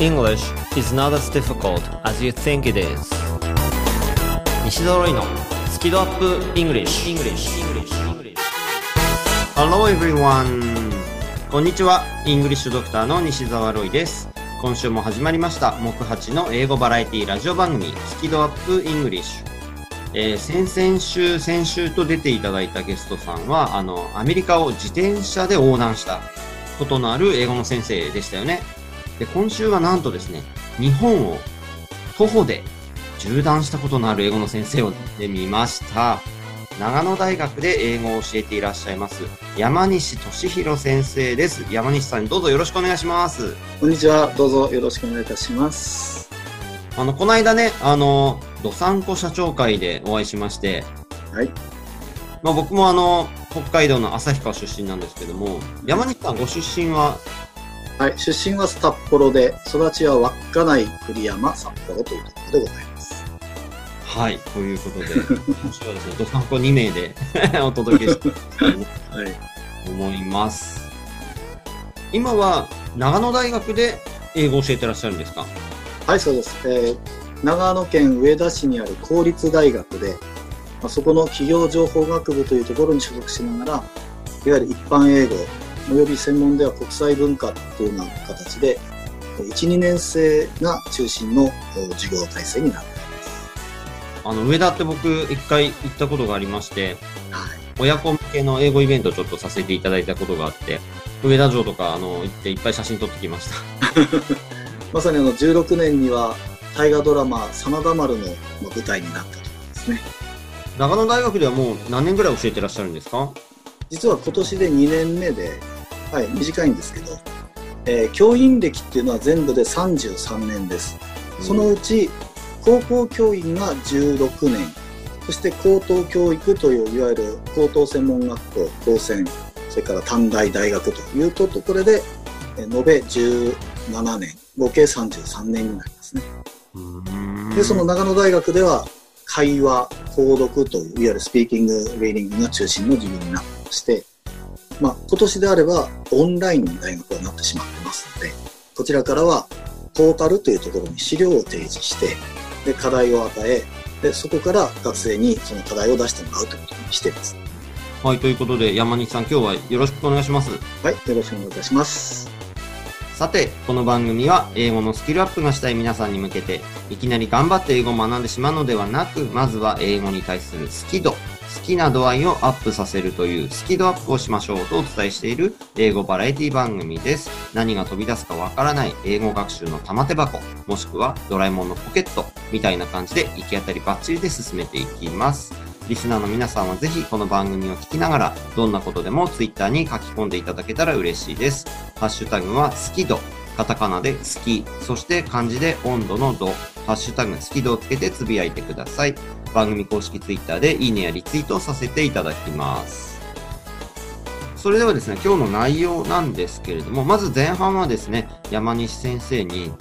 English is not as difficult as you think it is 西澤ロイのスキドアップ English, English. English. Hello everyone! こんにちは。 English Doctor の西澤ロイです。今週も始まりました、木八の英語バラエティラジオ番組、スキ度UP English。えー先々週、先週と出ていただいたゲストさんは、あの、アメリカを自転車で横断したことのある英語の先生でしたよね。で、今週はなんとですね、日本を徒歩で縦断したことのある英語の先生を見てみました。長野大学で英語を教えていらっしゃいます、山西俊弘先生です。山西さん、どうぞよろしくお願いします。こんにちは。どうぞよろしくお願いいたします。あの、この間ね、あの、どさんこ社長会でお会いしまして、はい。まあ僕もあの、北海道の旭川出身なんですけども、山西さんご出身は、はい。出身は札幌で、育ちは稚内栗山札幌というところでございます。はい、ということで、今週はですね、どさんこ2名で お届けしたいとはい。思います。今は、長野大学で英語を教えてらっしゃるんですか？はい、そうです。えー長野県上田市にある公立大学で、まあ、そこの企業情報学部というところに所属しながら、いわゆる一般英語、および専門では国際文化というような形で、1、2年生が中心のお授業体制になっていあの、上田って僕一回行ったことがありまして、ます。はい。親子向けの英語イベントをちょっとさせていただいたことがあって、上田城とかあの行っていっぱい写真撮ってきました。まさにあの16年には大河ドラマ「真田丸」のまあ舞台になったところですね長野大学ではもう何年ぐらい教えてらっしゃるんですか？実は今年で2年目で、はい、短いんですけど、えー教員歴っていうのは全部で33年です。そのうち高校教員が16年。そして高等教育といういわゆる高等専門学校高専それから短大大学というと。ころでえー延べ17年。合計33年になりますね。で、その長野大学では、会話、講読という、いわゆるスピーキング、リーディングが中心の授業になってまして、まあ、今年であれば、オンラインに大学はなってしまってますので、こちらからは、ポータルというところに資料を提示して、で、課題を与え、で、そこから学生にその課題を出してもらうということにしています。はい、ということで山西さん今日はよろしくお願いします。はい、よろしくお願いいたします。さて、この番組は英語のスキルアップがしたい皆さんに向けて、いきなり頑張って英語を学んでしまうのではなく、まずは英語に対する好き度、好きな度合いをアップさせるというスキドアップをしましょうとお伝えしている英語バラエティ番組です。何が飛び出すかわからない英語学習の玉手箱、もしくはドラえもんのポケットみたいな感じで行き当たりバッチリで進めていきます。リスナーの皆さんはぜひこの番組を聞きながら、どんなことでもツイッターに書き込んでいただけたら嬉しいです。ハッシュタグは好き度、カタカナで好き、そして漢字で温度の度、ハッシュタグ好き度をつけてつぶやいてください。番組公式ツイッターでいいねやリツイートをさせていただきます。それではですね、今日の内容なんですけれども、まず前半はですね、山西先生に、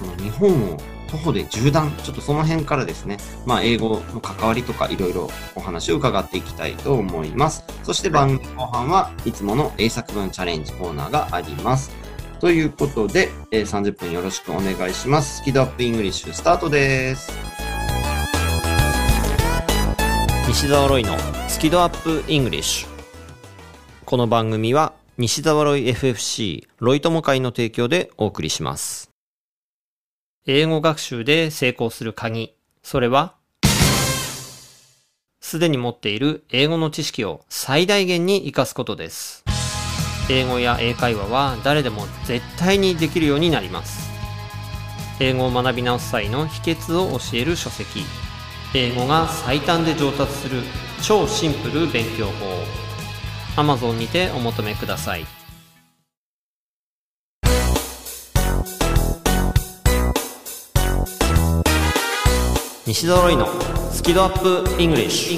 その日本を徒歩で縦断、ちょっとその辺からですね、まあ英語の関わりとかいろいろお話を伺っていきたいと思います。そして番組後半はいつもの英作文チャレンジコーナーがあります。ということで、えー30分よろしくお願いします。スキドアップイングリッシュスタートです。西澤ロイのスキドアップ English この番組は西澤ロイ FFC ロイ友会の提供でお送りします。英語学習で成功する鍵。それはすでに持っている英語の知識を最大限に活かすことです。英語や英会話は誰でも絶対にできるようになります。英語を学び直す際の秘訣を教える書籍。英語が最短で上達する超シンプル勉強法。Amazon にてお求めください。西澤ロイのスキドアップ English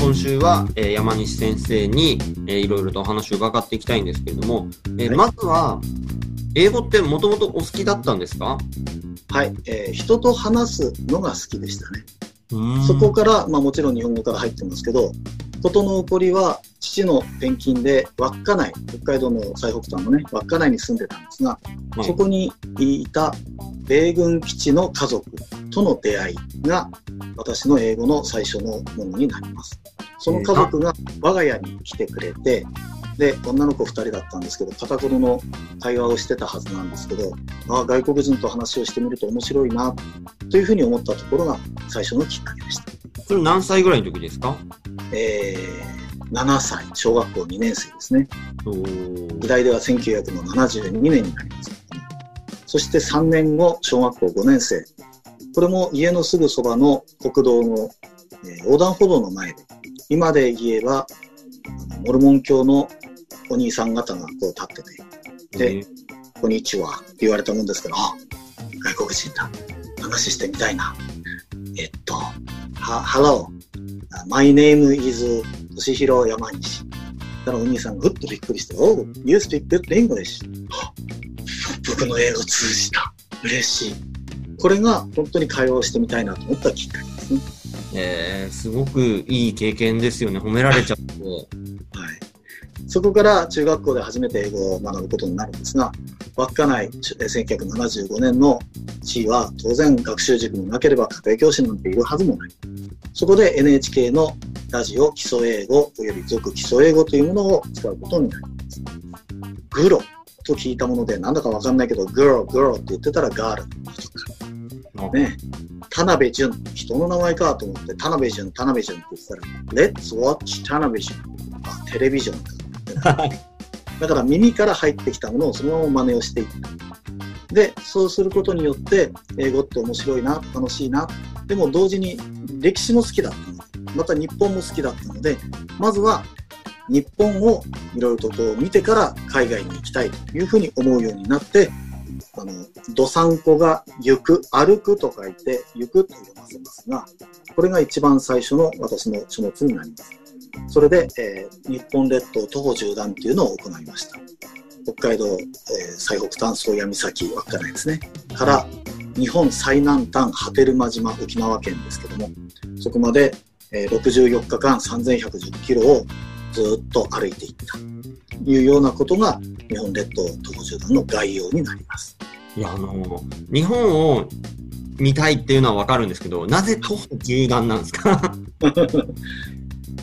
今週は、えー山西先生に、えーいろいろとお話を伺っていきたいんですけれども、えーはい。まずは、英語ってもともとお好きだったんですか？はい、えー人と話すのが好きでしたね。そこから、まあもちろん日本語から入ってますけど、ことの起こりは父の転勤で稚内、北海道の最北端のね、稚内に住んでたんですが、はいそこにいた米軍基地の家族との出会いが私の英語の最初のものになります。その家族が我が家に来てくれて、で、女の子2人だったんですけど、片言の会話をしてたはずなんですけど、ああ、外国人と話をしてみると面白いな、というふうに思ったところが最初のきっかけでした。それ何歳ぐらいの時ですか？えー、7歳、小学校2年生ですね。時代では1972年になります。そして3年後、小学校5年生。これも家のすぐそばの国道の、えー横断歩道の前で、今で言えば、モルモン教のお兄さん方がこう立ってて、でえーこんにちはって言われたもんですから、あ、外国人だ。話してみたいな。えっと、は、Hello. My name is 敏弘山西。だからお兄さんがふっとびっくりして、Oh, you speak good English. あ僕の英語通じた。嬉しい。これが本当に会話をしてみたいなと思ったきっかけですね。えー、すごくいい経験ですよね。褒められちゃって。そこから中学校で初めて英語を学ぶことになるんですが、稚内、1975年の地位は当然学習塾になければ家庭教師なんているはずもない。そこで NHK のラジオ基礎英語および俗基礎英語というものを使うことになります。グロと聞いたものでなんだかわかんないけど、グロ、グロって言ってたらガールとか、ね。田辺淳、人の名前かと思って、田辺淳、田辺淳って言ってたら、Let's watch 田辺淳。あ、テレビジョンか。だから耳から入ってきたものをそのまま真似をしていった。で、そうすることによって、英語って面白いな、楽しいな。でも同時に歴史も好きだった、また日本も好きだったので、まずは日本をいろいろとこう見てから海外に行きたいというふうに思うようになって、あの、どさんこが行く、歩くと書いて行くと読ませますが、これが一番最初の私の書物になります。それで、えー日本列島徒歩縦断っていうのを行いました。北海道、えー最北端、宗谷岬、稚内ですね。から、日本最南端、波照間島、沖縄県ですけども、そこまで、えー64日間3110キロをずっと歩いていった。というようなことが、日本列島徒歩縦断の概要になります。いや、あの、日本を見たいっていうのはわかるんですけど、なぜ徒歩縦断なんですか？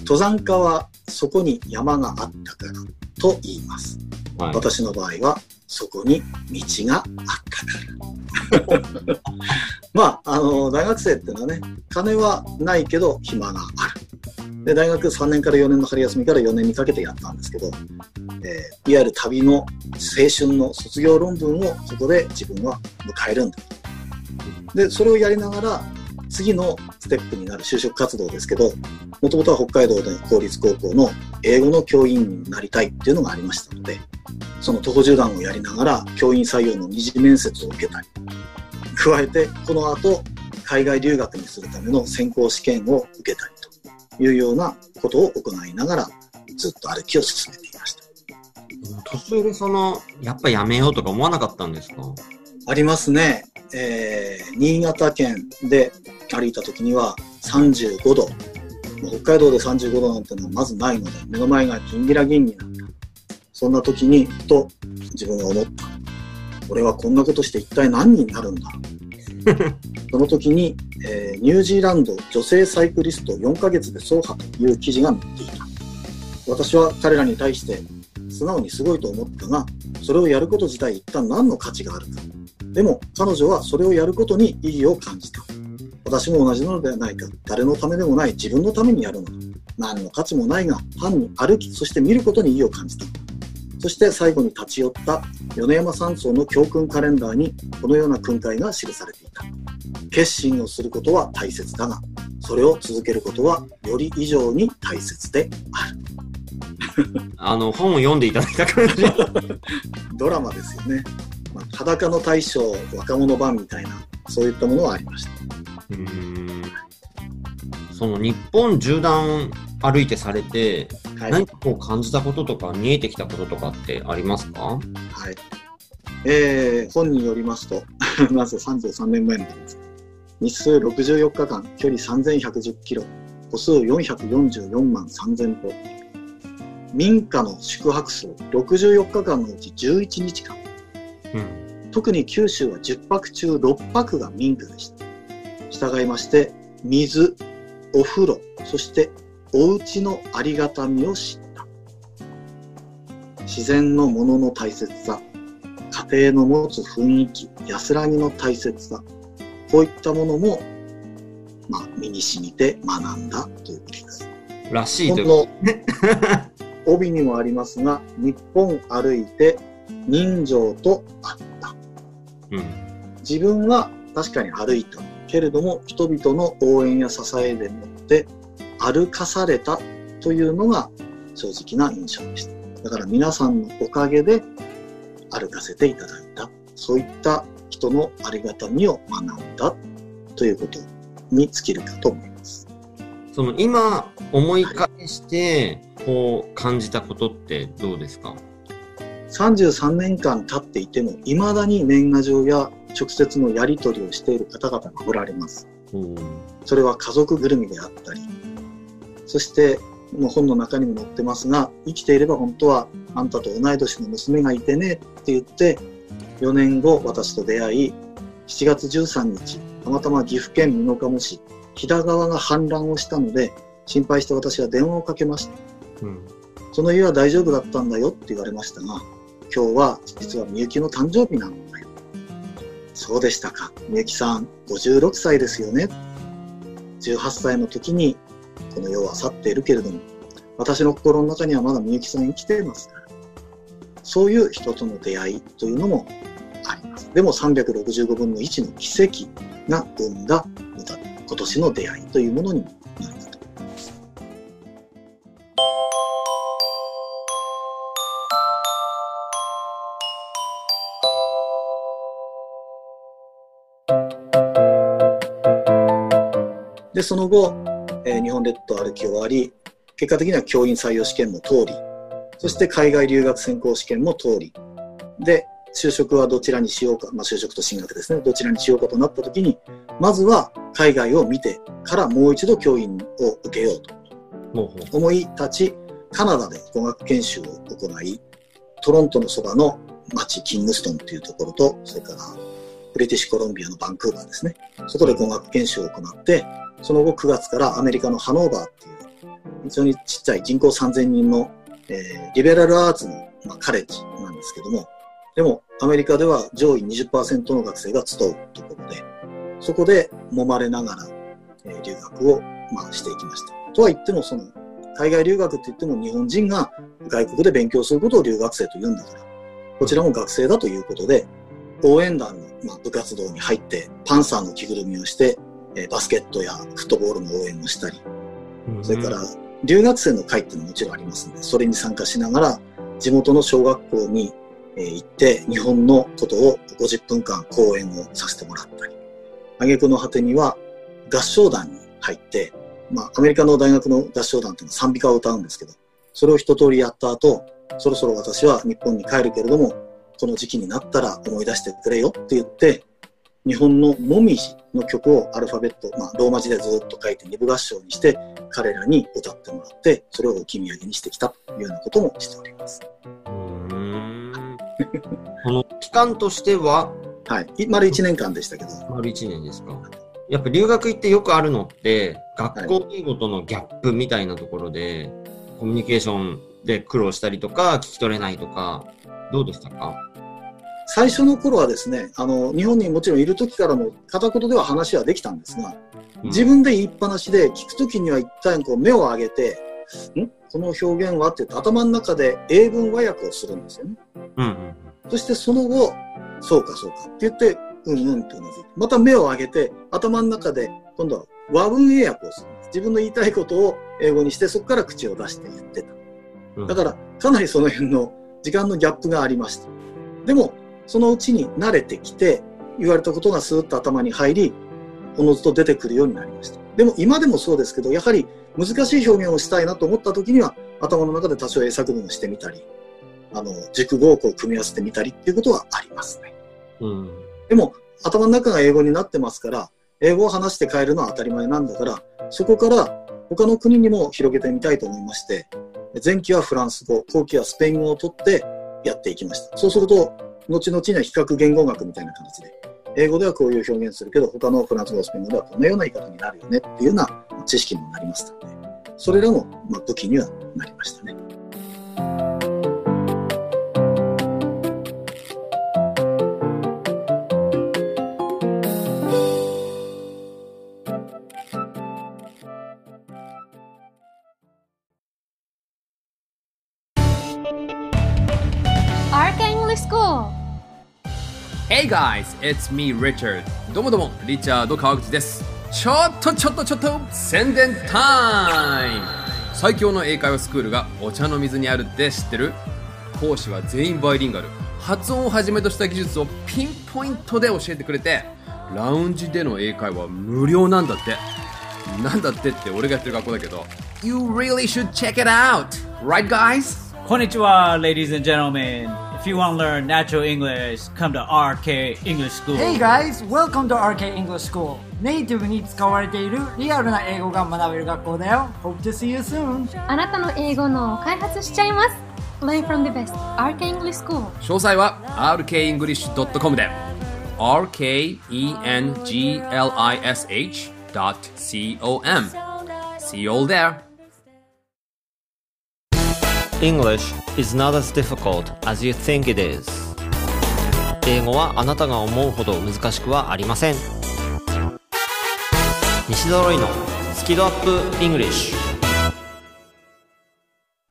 登山家はそこに山があったからと言います。はい。私の場合はそこに道があったから。まあ、あの、大学生っていうのはね、金はないけど暇がある。で、大学3年から4年の春休みから4年にかけてやったんですけど、えーいわゆる旅の青春の卒業論文をそこで自分は迎えるんだ。で、それをやりながら、次のステップになる就職活動ですけど、もともとは北海道で公立高校の英語の教員になりたいっていうのがありましたので、その徒歩縦断をやりながら教員採用の二次面接を受けたり、加えてこの後海外留学にするための選考試験を受けたりというようなことを行いながらずっと歩きを進めていました。途中でその、やっぱやめようとか思わなかったんですか？ありますね。えー、新潟県で歩いた時には35度。北海道で35度なんてのはまずないので、目の前がギンギラギンになった。そんな時に、ふと自分が思った。俺はこんなことして一体何になるんだ その時に、えーニュージーランド女性サイクリスト4ヶ月で走破という記事が載っていた。私は彼らに対して素直にすごいと思ったが、それをやること自体一体何の価値があるか。でも彼女はそれをやることに意義を感じた。私も同じなのではないか。誰のためでもない自分のためにやるのだ。何の価値もないが、単に歩き、そして見ることに意義を感じた。そして最後に立ち寄った米山山荘の教訓カレンダーにこのような訓戒が記されていた。決心をすることは大切だが、それを続けることはより以上に大切である。あの、本を読んでいただいた感じ。ドラマですよね。まあ、裸の大将、若者版みたいな、そういったものはありました。うーんその日本縦断歩いてされて、はい。何かこう感じたこととか見えてきたこととかってありますか？はい。えー、本によりますと、まず33年前のことです。日数64日間、距離3110キロ、歩数444万3000歩。民家の宿泊数64日間のうち11日間。うん。特に九州は10泊中6泊が民家でした。従いまして、水、お風呂、そしてお家のありがたみを知った。自然のものの大切さ、家庭の持つ雰囲気、安らぎの大切さ、こういったものも、まあ、身に染みて学んだということです。らしいと帯にもありますが、日本歩いて人情とあった。うん。自分は確かに歩いたけれども人々の応援や支えでもって歩かされたというのが正直な印象でした。だから皆さんのおかげで歩かせていただいた。そういった人のありがたみを学んだということに尽きるかと思います。その今思い返して、こう感じたことってどうですか？33年間経っていても未だに年賀状や直接のやり取りをしている方々がおられますうん。それは家族ぐるみであったり、そして、もう本の中にも載ってますが、生きていれば本当はあんたと同い年の娘がいてねって言って、4年後私と出会い、7月13日、たまたま岐阜県美濃加茂市、飛騨川が氾濫をしたので、心配して私は電話をかけました。うん。その家は大丈夫だったんだよって言われましたが、今日は実はみゆきの誕生日なの。そうでしたか？みゆきさん、56歳ですよね。18歳の時にこの世は去っているけれども、私の心の中にはまだみゆきさん生きていますから。そういう人との出会いというのもあります。でも365分の1の奇跡が生んだ今年の出会いというものにもで、その後、えー日本列島歩き終わり、結果的には教員採用試験も通り、そして海外留学専攻試験も通り、で、就職はどちらにしようか、まあ、就職と進学ですね、どちらにしようかとなった時に、まずは海外を見てからもう一度教員を受けようと。思い立ち、カナダで語学研修を行い、トロントのそばの町、キングストンというところと、それからブリティッシュコロンビアのバンクーバーですね。そこで語学研修を行って、その後9月からアメリカのハノーバーっていう、非常にちっちゃい人口3000人の、えーリベラルアーツの、まあ、カレッジなんですけども、でもアメリカでは上位20%の学生が集うところで、そこで揉まれながら、えー留学を、まあ、していきました。とは言っても、その、海外留学って言っても日本人が外国で勉強することを留学生と言うんだから、こちらも学生だということで、応援団の、まあ、部活動に入って、パンサーの着ぐるみをして、えーバスケットやフットボールの応援をしたり、それから、留学生の会っていうのももちろんありますので、それに参加しながら、地元の小学校にえー行って、日本のことを50分間講演をさせてもらったり、挙句の果てには合唱団に入って、まあ、アメリカの大学の合唱団っていうのは賛美歌を歌うんですけど、それを一通りやった後、そろそろ私は日本に帰るけれども、この時期になったら思い出してくれよって言って、日本のもみじの曲をアルファベット、まあ、ローマ字でずっと書いて二部合唱にして、彼らに歌ってもらって、それを置き土産にしてきたというようなこともしております。うーん。この期間としては、はい。い丸1年間でしたけど、丸1年ですか。やっぱ留学行ってよくあるのって、学校英語とのギャップみたいなところで、コミュニケーションで苦労したりとか、聞き取れないとか、どうでしたか？最初の頃はですね、あの、日本にもちろんいる時からも片言では話はできたんですが、自分で言いっぱなしで聞くときには一旦こう目を上げて、ん？この表現はって頭の中で英文和訳をするんですよね。うんうんそしてその後、そうかそうかって言って、うんうんってうなずいて、また目を上げて頭の中で今度は和文英訳をするんです。自分の言いたいことを英語にしてそこから口を出して言ってた。うん。だから、かなりその辺の時間のギャップがありました。でも、そのうちに慣れてきて、言われたことがスーッと頭に入り、おのずと出てくるようになりました。でも今でもそうですけど、やはり難しい表現をしたいなと思った時には、頭の中で多少英作文をしてみたり、あの、熟語をこう組み合わせてみたりっていうことはありますね。うん。でも、頭の中が英語になってますから、英語を話して帰るのは当たり前なんだから、そこから他の国にも広げてみたいと思いまして、前期はフランス語、後期はスペイン語を取ってやっていきました。そうすると、後々には比較言語学みたいな形で、英語ではこういう表現するけど、他のフランス語、スペイン語ではこのような言い方になるよねっていうような知識にもなりましたので、それらもまあ武器にはなりましたね。Guys, it's me Richard. どうもどうも、リチャード川口です。ちょっとちょっとちょっと宣伝タイム。最強の英会話スクールがお茶の水にあるって知ってる？講師は全員バイリンガル。発音をはじめとした技術をピンポイントで教えてくれてラウンジでの英会話無料なんだって。なんだってって俺がやってる学校だけど You really should check it out! Right guys? Konnichiwa, ladies and gentlemen. If you want to learn natural English, come to RK English School. Hey guys, welcome to RK English School. ネイティブに使われているリアルな英語が学べる学校だよ。Hope to see you soon. あなたの英語の開発しちゃいます Learn from the best Arca English School 詳細は rkenglish.com で rkenglish.com See you all there English is not as difficult as you think it is 英語はあなたが思うほど難しくはありません西揃いのスキドアップ English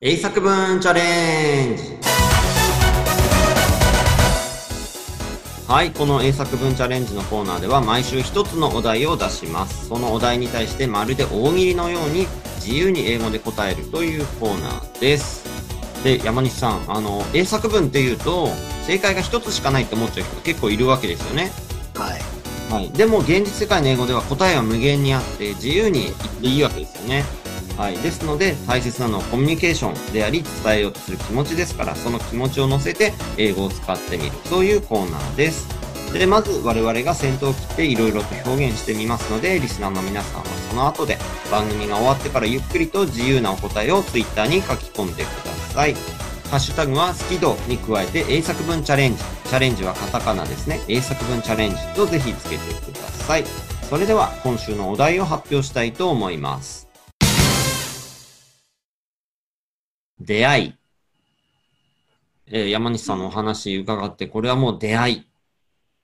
英作文チャレンジはい、この英作文チャレンジのコーナーでは毎週一つのお題を出します。そのお題に対してまるで大喜利のように自由に英語で答えるというコーナーです。で、山西さん、あの、英作文っていうと、正解が一つしかないって思っちゃう人結構いるわけですよね。はい。はい。でも現実世界の英語では答えは無限にあって自由に言っていいわけですよね。はい。ですので大切なのはコミュニケーションであり伝えようとする気持ちですから、その気持ちを乗せて英語を使ってみる。そういうコーナーです。で、まず我々が先頭を切っていろいろと表現してみますので、リスナーの皆さんはその後で番組が終わってからゆっくりと自由なお答えをツイッターに書き込んでください。ハッシュタグは好き度に加えて英作文チャレンジ。チャレンジはカタカナですね。英作文チャレンジとぜひつけてください。それでは今週のお題を発表したいと思います。出会い。えー山西さんのお話伺って、これはもう出会い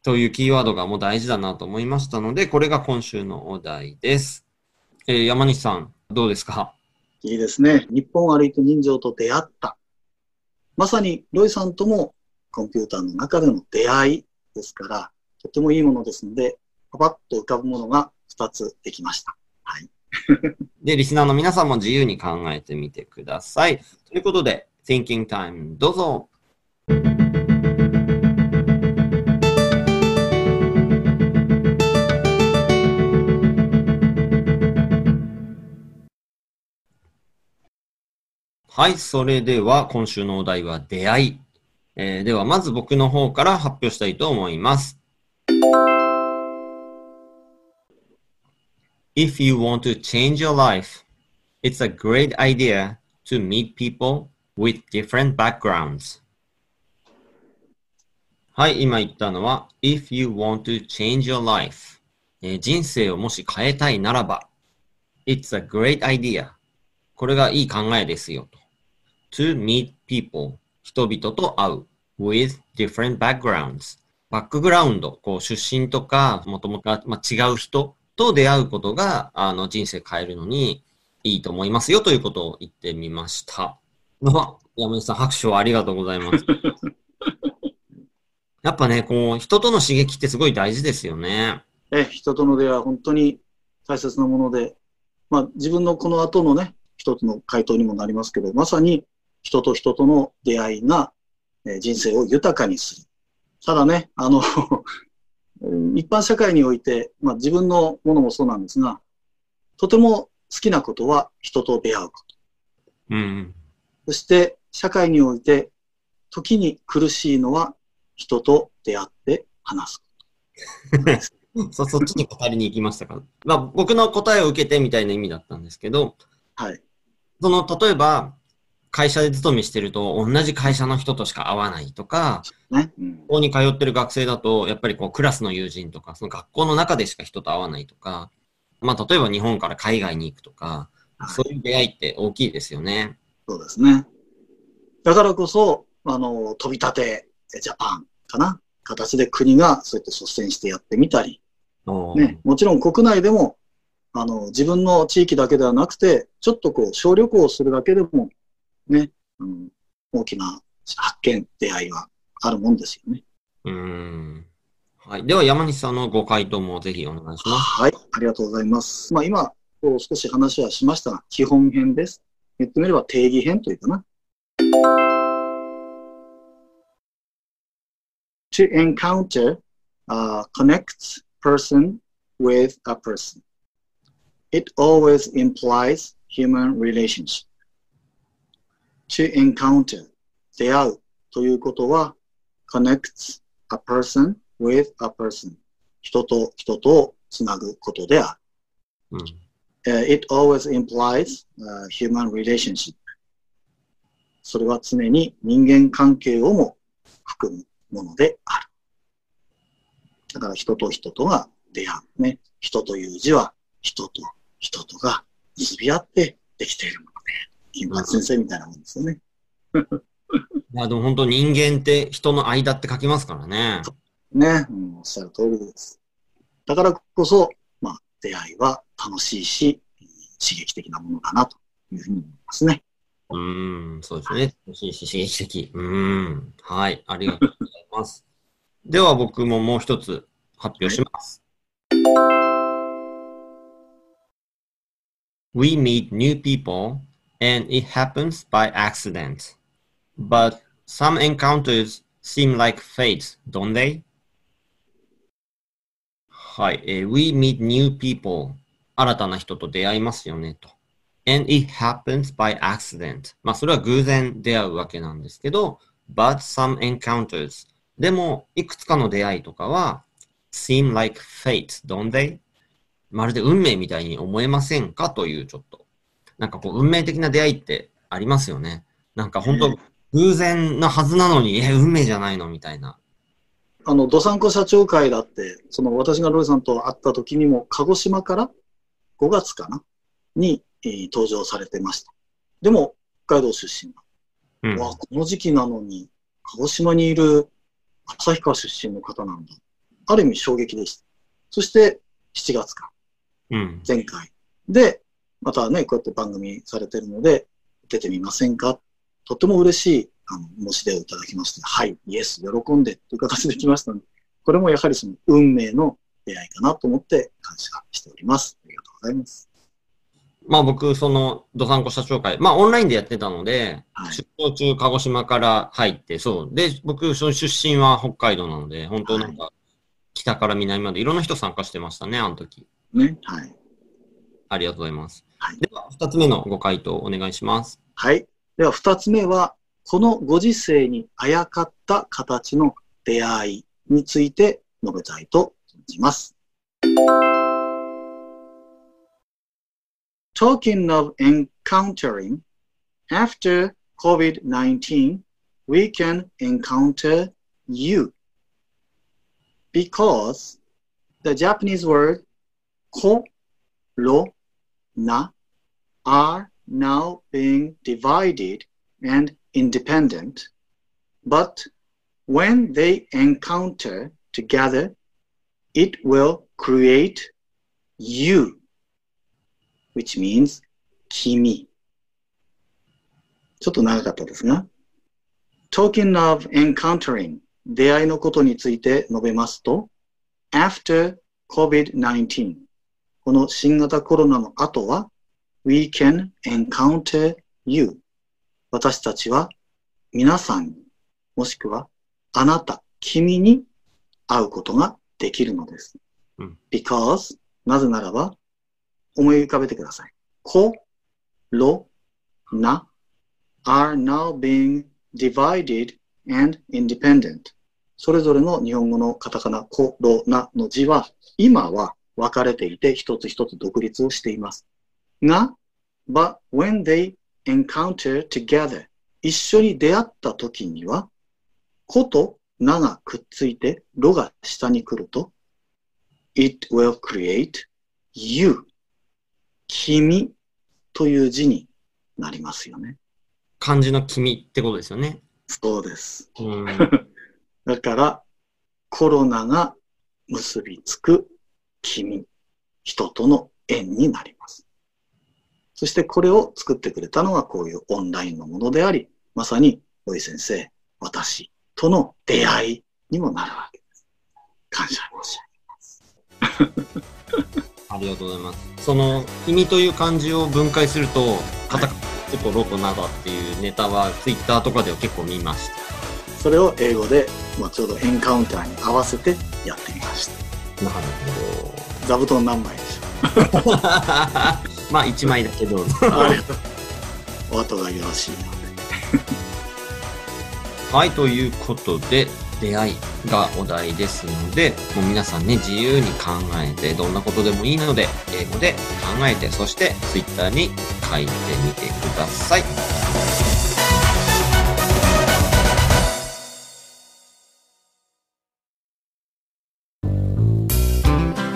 というキーワードがもう大事だなと思いましたので、これが今週のお題です。えー山西さん、どうですか？いいですね。日本を歩いて人情と出会った。まさにロイさんともコンピューターの中での出会いですから、とてもいいものですので、パパッと浮かぶものが2つできました。はい。で、リスナーの皆さんも自由に考えてみてください。ということで、Thinking Time どうぞ。はい、それでは今週のお題は出会い。えーではまず僕の方から発表したいと思います。If you want to change your life, it's a great idea to meet people with different backgrounds. はい、今言ったのは、if you want to change your life、えー人生をもし変えたいならば、it's a great idea。これがいい考えですよと。To meet people 人々と会う with different backgrounds バックグラウンド、こう出身とか、もともと、まあ、違う人と出会うことが、あの、人生変えるのにいいと思いますよということを言ってみました。あ山根さん、拍手をありがとうございます。やっぱね、こう、人との刺激ってすごい大事ですよね。え、人との出会いは本当に大切なもので、まあ自分のこの後のね、一つの回答にもなりますけど、まさに人と人との出会いが、えー人生を豊かにする。ただね、あの、一般社会において、まあ自分のものもそうなんですが、とても好きなことは人と出会うこと。うん。そして社会において、時に苦しいのは人と出会って話すこ そ、そっちに答えに行きましたか？まあ、僕の答えを受けてみたいな意味だったんですけど、と。はい。その、例えば、会社で勤めしてると、同じ会社の人としか会わないとか、ね。うん学校に通ってる学生だと、やっぱりこう、クラスの友人とか、その学校の中でしか人と会わないとか、まあ、例えば日本から海外に行くとか、はいそういう出会いって大きいですよね。そうですね。だからこそ、あの、飛び立てジャパンかな？形で国がそうやって率先してやってみたり、ね、もちろん国内でも、あの、自分の地域だけではなくて、ちょっとこう、小旅行をするだけでも、ね、うん、大きな発見、出会いはあるもんですよね。うーん。はい。では、山西さんのご回答もぜひお願いします。はい、ありがとうございます。まあ今、少し話はしましたが、基本編です。言ってみれば定義編というかな。to encounter uh, connects person with a person. It always implies human relationship. To encounter 出会うということは connects a person with a person 人と人とをつなぐことである。うん。Uh, it always implies、uh, human relationship. それは常に人間関係をも含むものである。だから人と人とが出会う。ね。人という字は人と人とが結び合ってできているもので。金八先生みたいなもんですよね。いや、でも本当人間って人の間って書きますからね。ね。うん、おっしゃる通りです。だからこそ、まあ、出会いは楽しいし、刺激的なものだなというふうに思いますね。うーん、そうですね。楽しいし刺激的。うーん。はい。ありがとうございます。では僕ももう一つ発表します。We meet new people and it happens by accident. But some encounters seem like fate, don't they? はい。えー We meet new people. 新たな人と出会いますよね、と。and it happens by accident. まあ、それは偶然出会うわけなんですけど、but some encounters. でも、いくつかの出会いとかは、seem like fate, don't they? まるで運命みたいに思えませんかというちょっと。なんかこう、運命的な出会いってありますよね。なんか本当、偶然なはずなのに、え、運命じゃないのみたいな。あの、ドサンコ社長会だって、その私がロイさんと会った時にも、鹿児島から5月かなに、えー登場されてました。でも、北海道出身。うん。わあ、この時期なのに、鹿児島にいる旭川出身の方なんだ。ある意味衝撃でした。そして、7月か、うん。前回。で、またね、こうやって番組されてるので、出てみませんか？とっても嬉しい、あの、申し出をいただきまして、はい、イエス、喜んでという形で来ましたので、これもやはりその運命の出会いかなと思って感謝しております。ありがとうございます。まあ僕、その、ドサンコ社長会、まあオンラインでやってたので、はい。出張中、鹿児島から入って、そう。で、僕、その出身は北海道なので、本当なんか、北から南までいろんな人参加してましたね、あの時。ね。はい。ありがとうございます。はいでは、二つ目のご回答お願いします。はい。では、二つ目は、このご時世にあやかった形の出会いについて述べたいと存じます。Talking of encountering, after COVID-19, we can encounter you. Because the Japanese word ko, ro, na are now being divided and independent, but when they encounter together, it will create you, which means 君。ちょっと長かったですが、talking of encountering 出会いのことについて述べますと、after COVID-19 この新型コロナの後は、We can encounter you. 私たちは皆さんに、もしくはあなた、君に会うことができるのです。うん because なぜならば、思い浮かべてください。こ、ろ、な are now being divided and independent. それぞれの日本語のカタカナ、こ、ろ、なの字は、今は分かれていて一つ一つ独立をしています。が、but when they encounter together 一緒に出会った時には、ことながくっついて、ろが下に来ると、it will create you 君という字になりますよね。漢字の君ってことですよね。そうです。うん。だから、コロナが結びつく君、人との縁になります。そしてこれを作ってくれたのがこういうオンラインのものであり、まさに、土井先生、私との出会いにもなるわけです。感謝申しありがとうございます。その、君という漢字を分解すると、カタカナとロとナダっていうネタは、ツイッターとかでは結構見ました。上げます。それを英語で、まあ、ちょうどエンカウンターに合わせてやってみました。なるほ座布団何枚でしょど。まあ、1枚だけど。うありがとう。お後がよろしい。はい、ということで、出会いがお題ですので、もう皆さんね、自由に考えて、どんなことでもいいので、英語で考えて、そして Twitter に書いてみてください。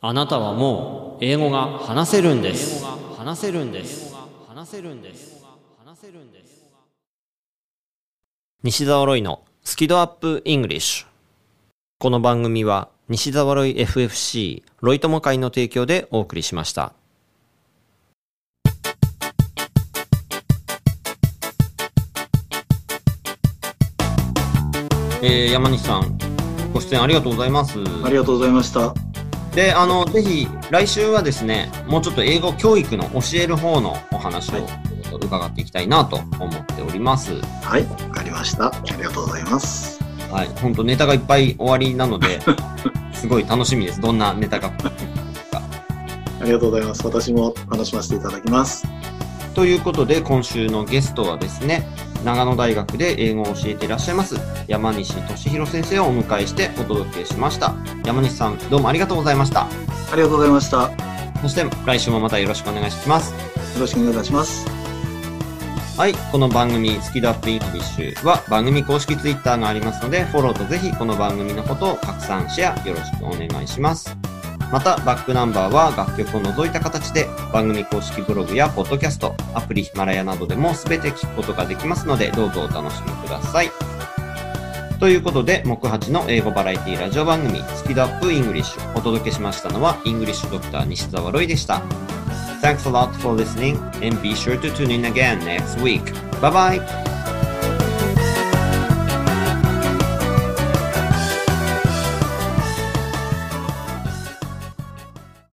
あなたはもう英語が話せるんです。話せるんです。話せるんです。話せるんです。西澤ロイのスキドアップイングリッシュ。この番組は西澤ロイ FFC ロイ友会の提供でお送りしました。えー、山西さん、ご出演ありがとうございます。ありがとうございました。で、あの、ぜひ、来週はですね、もうちょっと英語教育の教える方のお話を伺っていきたいなと思っております。はい、わかりました。ありがとうございます。はい。本当ネタがいっぱい終わりなので、すごい楽しみです。どんなネタが。ありがとうございます。私も話しませていただきます。ということで、今週のゲストはですね、長野大学で英語を教えていらっしゃいます、山西俊弘先生をお迎えしてお届けしました。山西さん、どうもありがとうございました。ありがとうございました。よそして、来週もまたよろしくお願いします。ろしくお願いいたします。はい。この番組、スキドアップイングリッシュは番組公式ツイッターがありますので、フォローとぜひこの番組のことを拡散、シェアよろしくお願いします。また、バックナンバーは楽曲を除いた形で番組公式ブログやポッドキャスト、アプリヒマラヤなどでも全て聞くことができますので、どうぞお楽しみください。ということで、木八の英語バラエティラジオ番組、スキ度UPイングリッシュ。お届けしましたのは、イングリッシュドクター西澤ロイでした。Thanks a lot for listening and be sure to tune in again next week. Bye bye!